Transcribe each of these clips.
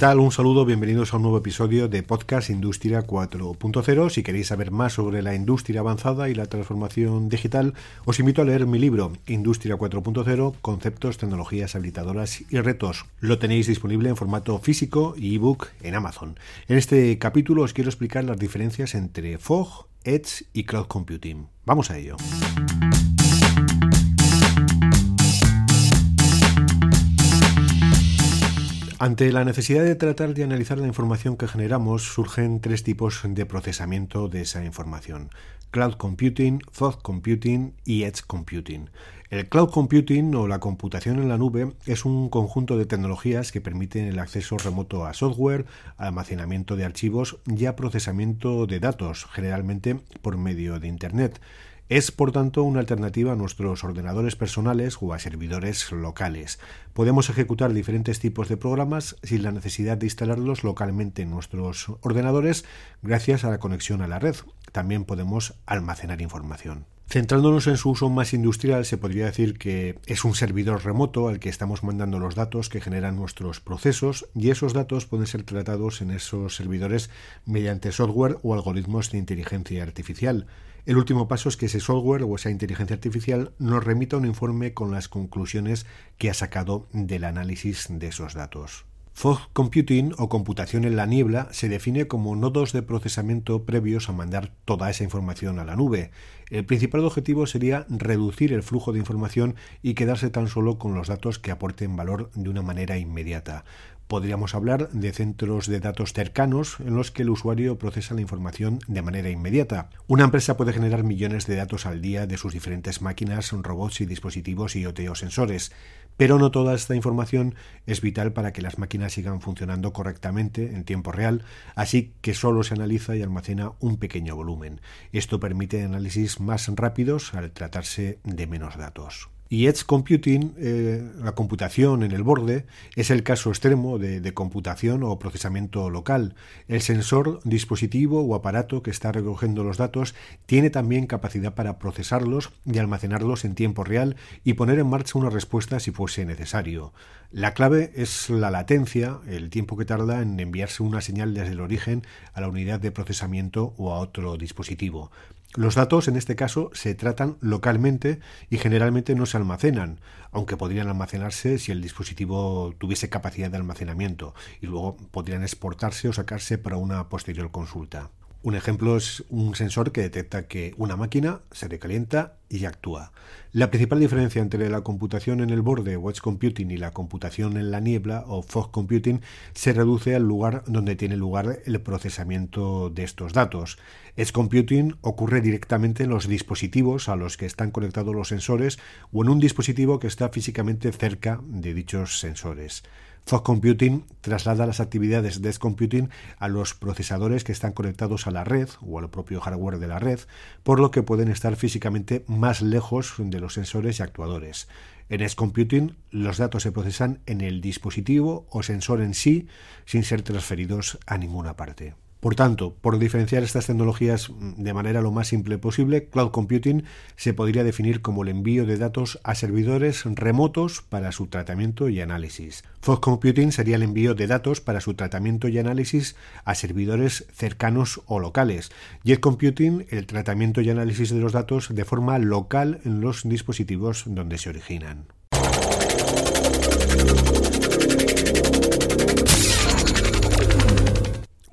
Tal? Un saludo, bienvenidos a un nuevo episodio de Podcast Industria 4.0. Si queréis saber más sobre la industria avanzada y la transformación digital, os invito a leer mi libro Industria 4.0, Conceptos, Tecnologías Habilitadoras y Retos. Lo tenéis disponible en formato físico y ebook en Amazon. En este capítulo os quiero explicar las diferencias entre FOG, Edge y Cloud Computing. Vamos a ello. Ante la necesidad de tratar de analizar la información que generamos, surgen tres tipos de procesamiento de esa información. Cloud Computing, Fog Computing y Edge Computing. El Cloud Computing o la computación en la nube es un conjunto de tecnologías que permiten el acceso remoto a software, almacenamiento de archivos y a procesamiento de datos, generalmente por medio de Internet. Es, por tanto, una alternativa a nuestros ordenadores personales o a servidores locales. Podemos ejecutar diferentes tipos de programas sin la necesidad de instalarlos localmente en nuestros ordenadores gracias a la conexión a la red. También podemos almacenar información. Centrándonos en su uso más industrial, se podría decir que es un servidor remoto al que estamos mandando los datos que generan nuestros procesos y esos datos pueden ser tratados en esos servidores mediante software o algoritmos de inteligencia artificial. El último paso es que ese software o esa inteligencia artificial nos remita un informe con las conclusiones que ha sacado del análisis de esos datos. Fog Computing o computación en la niebla se define como nodos de procesamiento previos a mandar toda esa información a la nube. El principal objetivo sería reducir el flujo de información y quedarse tan solo con los datos que aporten valor de una manera inmediata. Podríamos hablar de centros de datos cercanos en los que el usuario procesa la información de manera inmediata. Una empresa puede generar millones de datos al día de sus diferentes máquinas, robots y dispositivos IoT o sensores, pero no toda esta información es vital para que las máquinas sigan funcionando correctamente en tiempo real, así que solo se analiza y almacena un pequeño volumen. Esto permite análisis más rápidos al tratarse de menos datos. Y Edge Computing, eh, la computación en el borde, es el caso extremo de, de, computación o procesamiento local. El sensor, dispositivo o aparato que está recogiendo los datos tiene también capacidad para procesarlos y almacenarlos en tiempo real y poner en marcha una respuesta si fuese necesario. La clave es la latencia, el tiempo que tarda en enviarse una señal desde el origen a la unidad de procesamiento o a otro dispositivo. Los datos, en este caso, se tratan localmente y generalmente no se almacenan, aunque podrían almacenarse si el dispositivo tuviese capacidad de almacenamiento y luego podrían exportarse o sacarse para una posterior consulta. Un ejemplo es un sensor que detecta que una máquina se recalienta y actúa. La principal diferencia entre la computación en el borde o edge computing y la computación en la niebla o fog computing se reduce al lugar donde tiene lugar el procesamiento de estos datos. Edge computing ocurre directamente en los dispositivos a los que están conectados los sensores o en un dispositivo que está físicamente cerca de dichos sensores. Fog Computing traslada las actividades de Edge Computing a los procesadores que están conectados a la red o al propio hardware de la red, por lo que pueden estar físicamente más lejos de los sensores y actuadores. En Edge Computing, los datos se procesan en el dispositivo o sensor en sí, sin ser transferidos a ninguna parte. Por tanto, por diferenciar estas tecnologías de manera lo más simple posible, Cloud Computing se podría definir como el envío de datos a servidores remotos para su tratamiento y análisis. Fog Computing sería el envío de datos para su tratamiento y análisis a servidores cercanos o locales. Jet Computing, el tratamiento y análisis de los datos de forma local en los dispositivos donde se originan.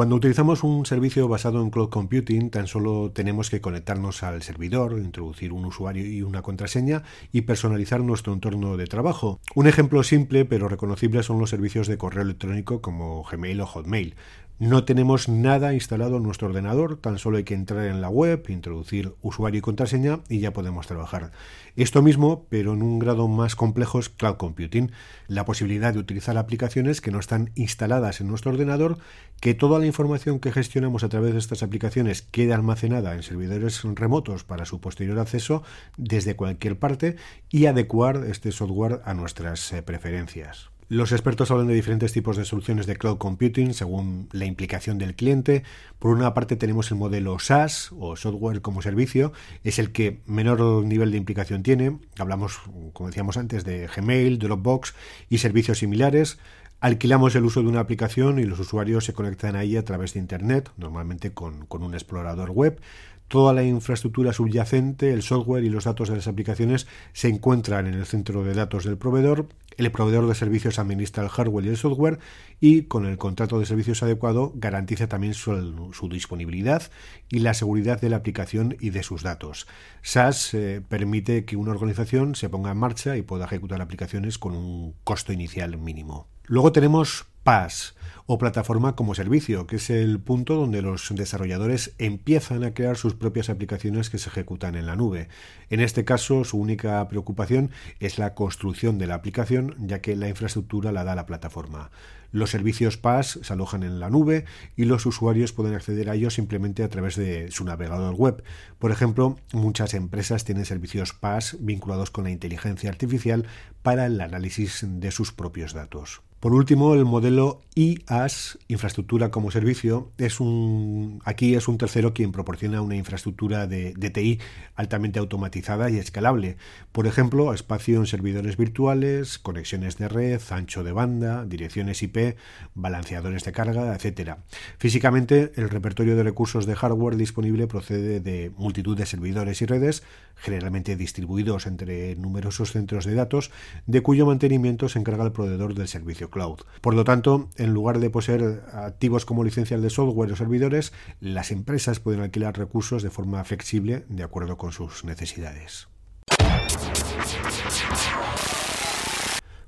Cuando utilizamos un servicio basado en cloud computing, tan solo tenemos que conectarnos al servidor, introducir un usuario y una contraseña y personalizar nuestro entorno de trabajo. Un ejemplo simple pero reconocible son los servicios de correo electrónico como Gmail o Hotmail. No tenemos nada instalado en nuestro ordenador, tan solo hay que entrar en la web, introducir usuario y contraseña y ya podemos trabajar. Esto mismo, pero en un grado más complejo, es cloud computing, la posibilidad de utilizar aplicaciones que no están instaladas en nuestro ordenador, que toda la información que gestionamos a través de estas aplicaciones quede almacenada en servidores remotos para su posterior acceso desde cualquier parte y adecuar este software a nuestras eh, preferencias. Los expertos hablan de diferentes tipos de soluciones de cloud computing según la implicación del cliente. Por una parte tenemos el modelo SaaS o software como servicio, es el que menor nivel de implicación tiene. Hablamos, como decíamos antes, de Gmail, Dropbox y servicios similares. Alquilamos el uso de una aplicación y los usuarios se conectan a ella a través de Internet, normalmente con, con un explorador web. Toda la infraestructura subyacente, el software y los datos de las aplicaciones se encuentran en el centro de datos del proveedor. El proveedor de servicios administra el hardware y el software y con el contrato de servicios adecuado garantiza también su, disponibilidad y la seguridad de la aplicación y de sus datos. SaaS eh, permite que una organización se ponga en marcha y pueda ejecutar aplicaciones con un costo inicial mínimo. Luego tenemos PaaS o plataforma como servicio, que es el punto donde los desarrolladores empiezan a crear sus propias aplicaciones que se ejecutan en la nube. En este caso, su única preocupación es la construcción de la aplicación, ya que la infraestructura la da la plataforma. Los servicios PaaS se alojan en la nube y los usuarios pueden acceder a ellos simplemente a través de su navegador web. Por ejemplo, muchas empresas tienen servicios PaaS vinculados con la inteligencia artificial para el análisis de sus propios datos. Por último, el modelo IaaS, infraestructura como servicio, es un aquí es un tercero quien proporciona una infraestructura de, de, TI altamente automatizada y escalable. Por ejemplo, espacio en servidores virtuales, conexiones de red, ancho de banda, direcciones IP, balanceadores de carga, etc. Físicamente, el repertorio de recursos de hardware disponible procede de multitud de servidores y redes, generalmente distribuidos entre numerosos centros de datos, de cuyo mantenimiento se encarga el proveedor del servicio cloud. Por lo tanto, en lugar de poseer activos como licencias de software o servidores, las empresas pueden alquilar recursos de forma flexible de acuerdo con sus necesidades.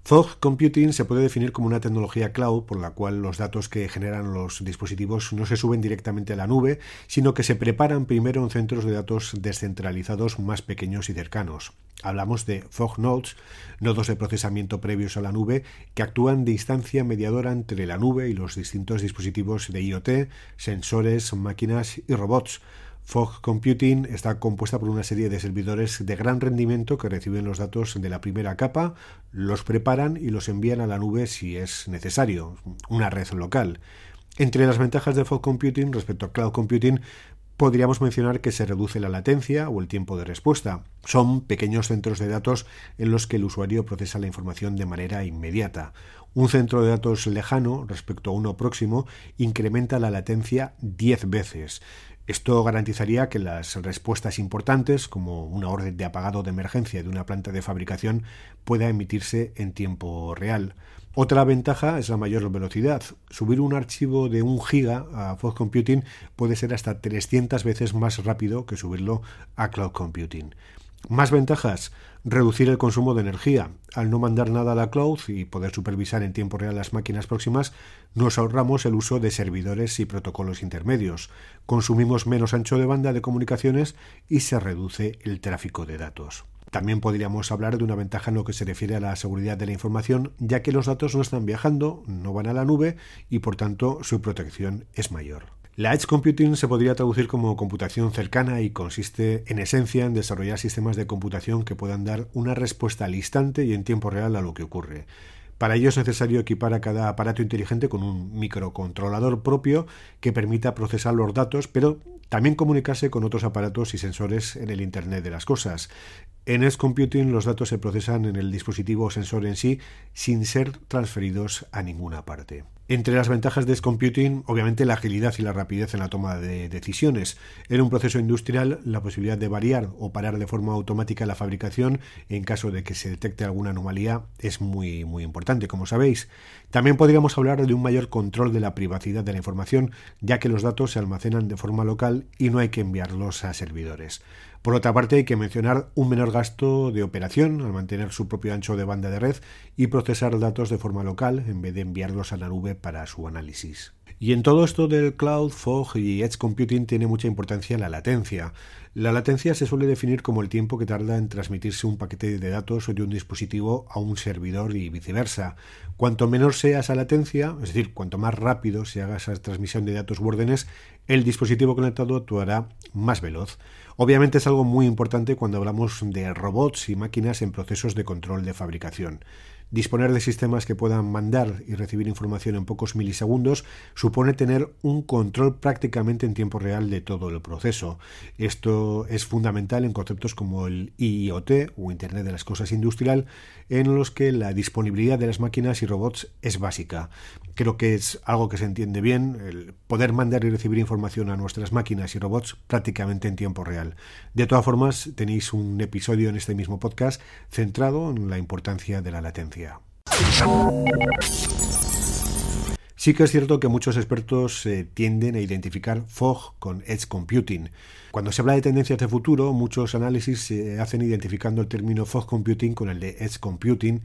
Fog Computing se puede definir como una tecnología cloud por la cual los datos que generan los dispositivos no se suben directamente a la nube, sino que se preparan primero en centros de datos descentralizados más pequeños y cercanos. Hablamos de Fog Nodes, nodos de procesamiento previos a la nube, que actúan de instancia mediadora entre la nube y los distintos dispositivos de IoT, sensores, máquinas y robots Fog Computing está compuesta por una serie de servidores de gran rendimiento que reciben los datos de la primera capa, los preparan y los envían a la nube si es necesario, una red local. Entre las ventajas de Fog Computing respecto a Cloud Computing podríamos mencionar que se reduce la latencia o el tiempo de respuesta. Son pequeños centros de datos en los que el usuario procesa la información de manera inmediata. Un centro de datos lejano respecto a uno próximo incrementa la latencia 10 veces. Esto garantizaría que las respuestas importantes, como una orden de apagado de emergencia de una planta de fabricación, pueda emitirse en tiempo real. Otra ventaja es la mayor velocidad. Subir un archivo de un giga a Fog Computing puede ser hasta 300 veces más rápido que subirlo a Cloud Computing. Más ventajas, reducir el consumo de energía. Al no mandar nada a la cloud y poder supervisar en tiempo real las máquinas próximas, nos ahorramos el uso de servidores y protocolos intermedios, consumimos menos ancho de banda de comunicaciones y se reduce el tráfico de datos. También podríamos hablar de una ventaja en lo que se refiere a la seguridad de la información, ya que los datos no están viajando, no van a la nube y por tanto su protección es mayor. La Edge Computing se podría traducir como computación cercana y consiste en esencia en desarrollar sistemas de computación que puedan dar una respuesta al instante y en tiempo real a lo que ocurre. Para ello es necesario equipar a cada aparato inteligente con un microcontrolador propio que permita procesar los datos, pero también comunicarse con otros aparatos y sensores en el Internet de las Cosas. En Edge Computing los datos se procesan en el dispositivo o sensor en sí sin ser transferidos a ninguna parte. Entre las ventajas de Computing, obviamente la agilidad y la rapidez en la toma de decisiones. En un proceso industrial, la posibilidad de variar o parar de forma automática la fabricación en caso de que se detecte alguna anomalía es muy, muy importante, como sabéis. También podríamos hablar de un mayor control de la privacidad de la información, ya que los datos se almacenan de forma local y no hay que enviarlos a servidores. Por otra parte, hay que mencionar un menor gasto de operación al mantener su propio ancho de banda de red y procesar datos de forma local en vez de enviarlos a la nube para su análisis. Y en todo esto del cloud, fog y edge computing tiene mucha importancia la latencia. La latencia se suele definir como el tiempo que tarda en transmitirse un paquete de datos de un dispositivo a un servidor y viceversa. Cuanto menor sea esa latencia, es decir, cuanto más rápido se haga esa transmisión de datos u órdenes, el dispositivo conectado actuará más veloz. Obviamente es algo muy importante cuando hablamos de robots y máquinas en procesos de control de fabricación. Disponer de sistemas que puedan mandar y recibir información en pocos milisegundos supone tener un control prácticamente en tiempo real de todo el proceso. Esto es fundamental en conceptos como el IoT o Internet de las Cosas Industrial, en los que la disponibilidad de las máquinas y robots es básica. Creo que es algo que se entiende bien, el poder mandar y recibir información a nuestras máquinas y robots prácticamente en tiempo real. De todas formas, tenéis un episodio en este mismo podcast centrado en la importancia de la latencia. Sí que es cierto que muchos expertos eh, tienden a identificar fog con edge computing. Cuando se habla de tendencias de futuro, muchos análisis se hacen identificando el término fog computing con el de edge computing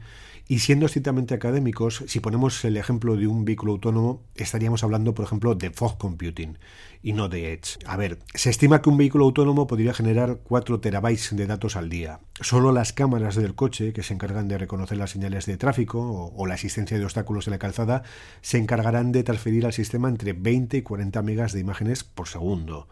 y siendo estrictamente académicos, si ponemos el ejemplo de un vehículo autónomo, estaríamos hablando, por ejemplo, de fog computing y no de edge. A ver, se estima que un vehículo autónomo podría generar 4 terabytes de datos al día. Solo las cámaras del coche, que se encargan de reconocer las señales de tráfico o, o la existencia de obstáculos en la calzada, se encargarán de transferir al sistema entre 20 y 40 megas de imágenes por segundo.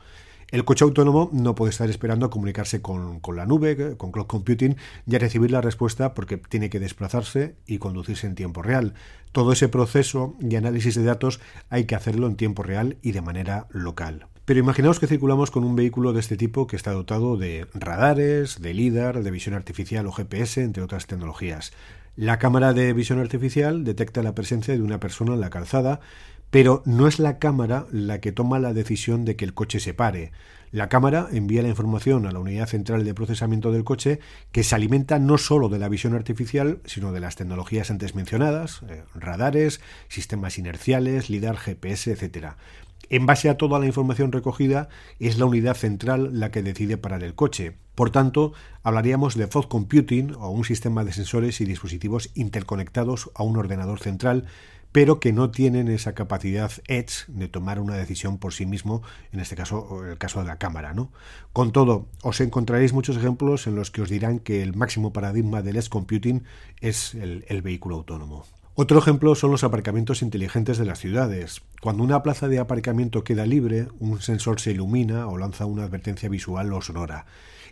El coche autónomo no puede estar esperando a comunicarse con, la nube, con cloud computing y a recibir la respuesta porque tiene que desplazarse y conducirse en tiempo real. Todo ese proceso de análisis de datos hay que hacerlo en tiempo real y de manera local. Pero imaginaos que circulamos con un vehículo de este tipo que está dotado de radares, de LIDAR, de visión artificial o GPS, entre otras tecnologías. La cámara de visión artificial detecta la presencia de una persona en la calzada pero no es la cámara la que toma la decisión de que el coche se pare. La cámara envía la información a la unidad central de procesamiento del coche que se alimenta no solo de la visión artificial, sino de las tecnologías antes mencionadas, eh, radares, sistemas inerciales, LIDAR, GPS, etc. En base a toda la información recogida, es la unidad central la que decide parar el coche. Por tanto, hablaríamos de fog computing o un sistema de sensores y dispositivos interconectados a un ordenador central pero que no tienen esa capacidad edge de tomar una decisión por sí mismo, en este caso el caso de la cámara. ¿no? Con todo, os encontraréis muchos ejemplos en los que os dirán que el máximo paradigma del edge computing es el, el vehículo autónomo. Otro ejemplo son los aparcamientos inteligentes de las ciudades. Cuando una plaza de aparcamiento queda libre, un sensor se ilumina o lanza una advertencia visual o sonora.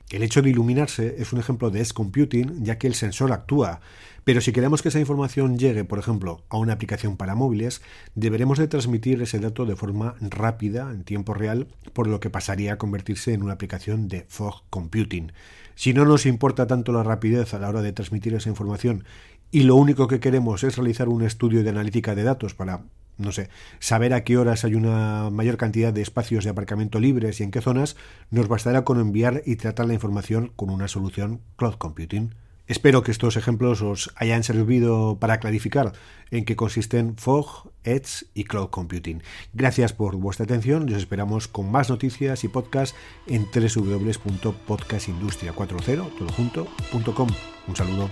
El hecho de iluminarse es un ejemplo de edge computing, ya que el sensor actúa, pero si queremos que esa información llegue, por ejemplo, a una aplicación para móviles, deberemos de transmitir ese dato de forma rápida, en tiempo real, por lo que pasaría a convertirse en una aplicación de fog computing. Si no nos importa tanto la rapidez a la hora de transmitir esa información y lo único que queremos es realizar un estudio de analítica de datos para no sé, saber a qué horas hay una mayor cantidad de espacios de aparcamiento libres y en qué zonas, nos bastará con enviar y tratar la información con una solución cloud computing. Espero que estos ejemplos os hayan servido para clarificar en qué consisten FOG, Edge y Cloud Computing. Gracias por vuestra atención y os esperamos con más noticias y podcasts en www.podcastindustria40 Un saludo.